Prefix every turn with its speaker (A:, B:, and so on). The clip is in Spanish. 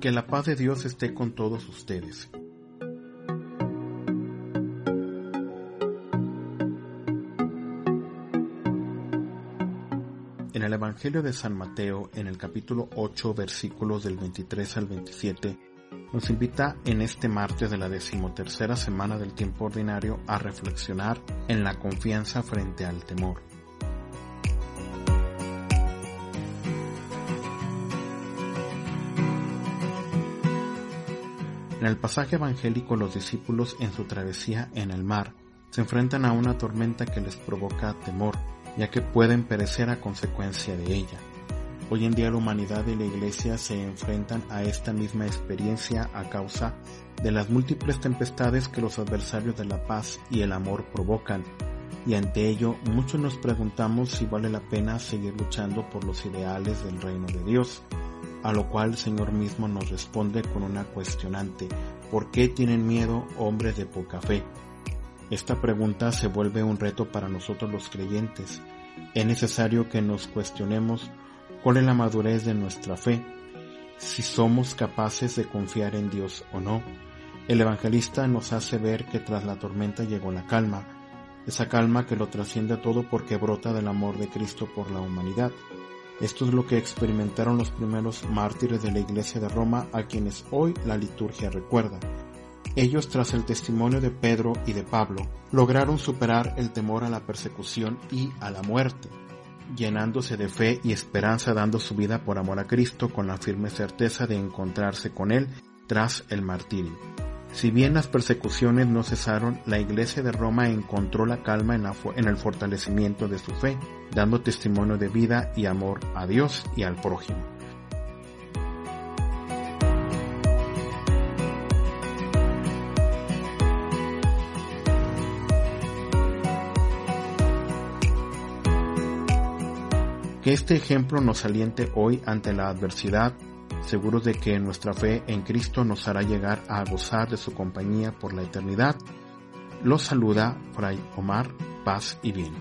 A: Que la paz de Dios esté con todos ustedes. En el Evangelio de San Mateo, en el capítulo 8, versículos del 23 al 27, nos invita en este martes de la decimotercera semana del tiempo ordinario a reflexionar en la confianza frente al temor. En el pasaje evangélico los discípulos en su travesía en el mar se enfrentan a una tormenta que les provoca temor, ya que pueden perecer a consecuencia de ella. Hoy en día la humanidad y la Iglesia se enfrentan a esta misma experiencia a causa de las múltiples tempestades que los adversarios de la paz y el amor provocan, y ante ello muchos nos preguntamos si vale la pena seguir luchando por los ideales del reino de Dios a lo cual el Señor mismo nos responde con una cuestionante, ¿por qué tienen miedo hombres de poca fe? Esta pregunta se vuelve un reto para nosotros los creyentes. Es necesario que nos cuestionemos cuál es la madurez de nuestra fe, si somos capaces de confiar en Dios o no. El evangelista nos hace ver que tras la tormenta llegó la calma, esa calma que lo trasciende todo porque brota del amor de Cristo por la humanidad. Esto es lo que experimentaron los primeros mártires de la Iglesia de Roma a quienes hoy la liturgia recuerda. Ellos, tras el testimonio de Pedro y de Pablo, lograron superar el temor a la persecución y a la muerte, llenándose de fe y esperanza dando su vida por amor a Cristo con la firme certeza de encontrarse con Él tras el martirio. Si bien las persecuciones no cesaron, la Iglesia de Roma encontró la calma en, el fortalecimiento de su fe, dando testimonio de vida y amor a Dios y al prójimo. Que este ejemplo nos aliente hoy ante la adversidad seguros de que nuestra fe en Cristo nos hará llegar a gozar de su compañía por la eternidad. Los saluda Fray Omar, paz y bien.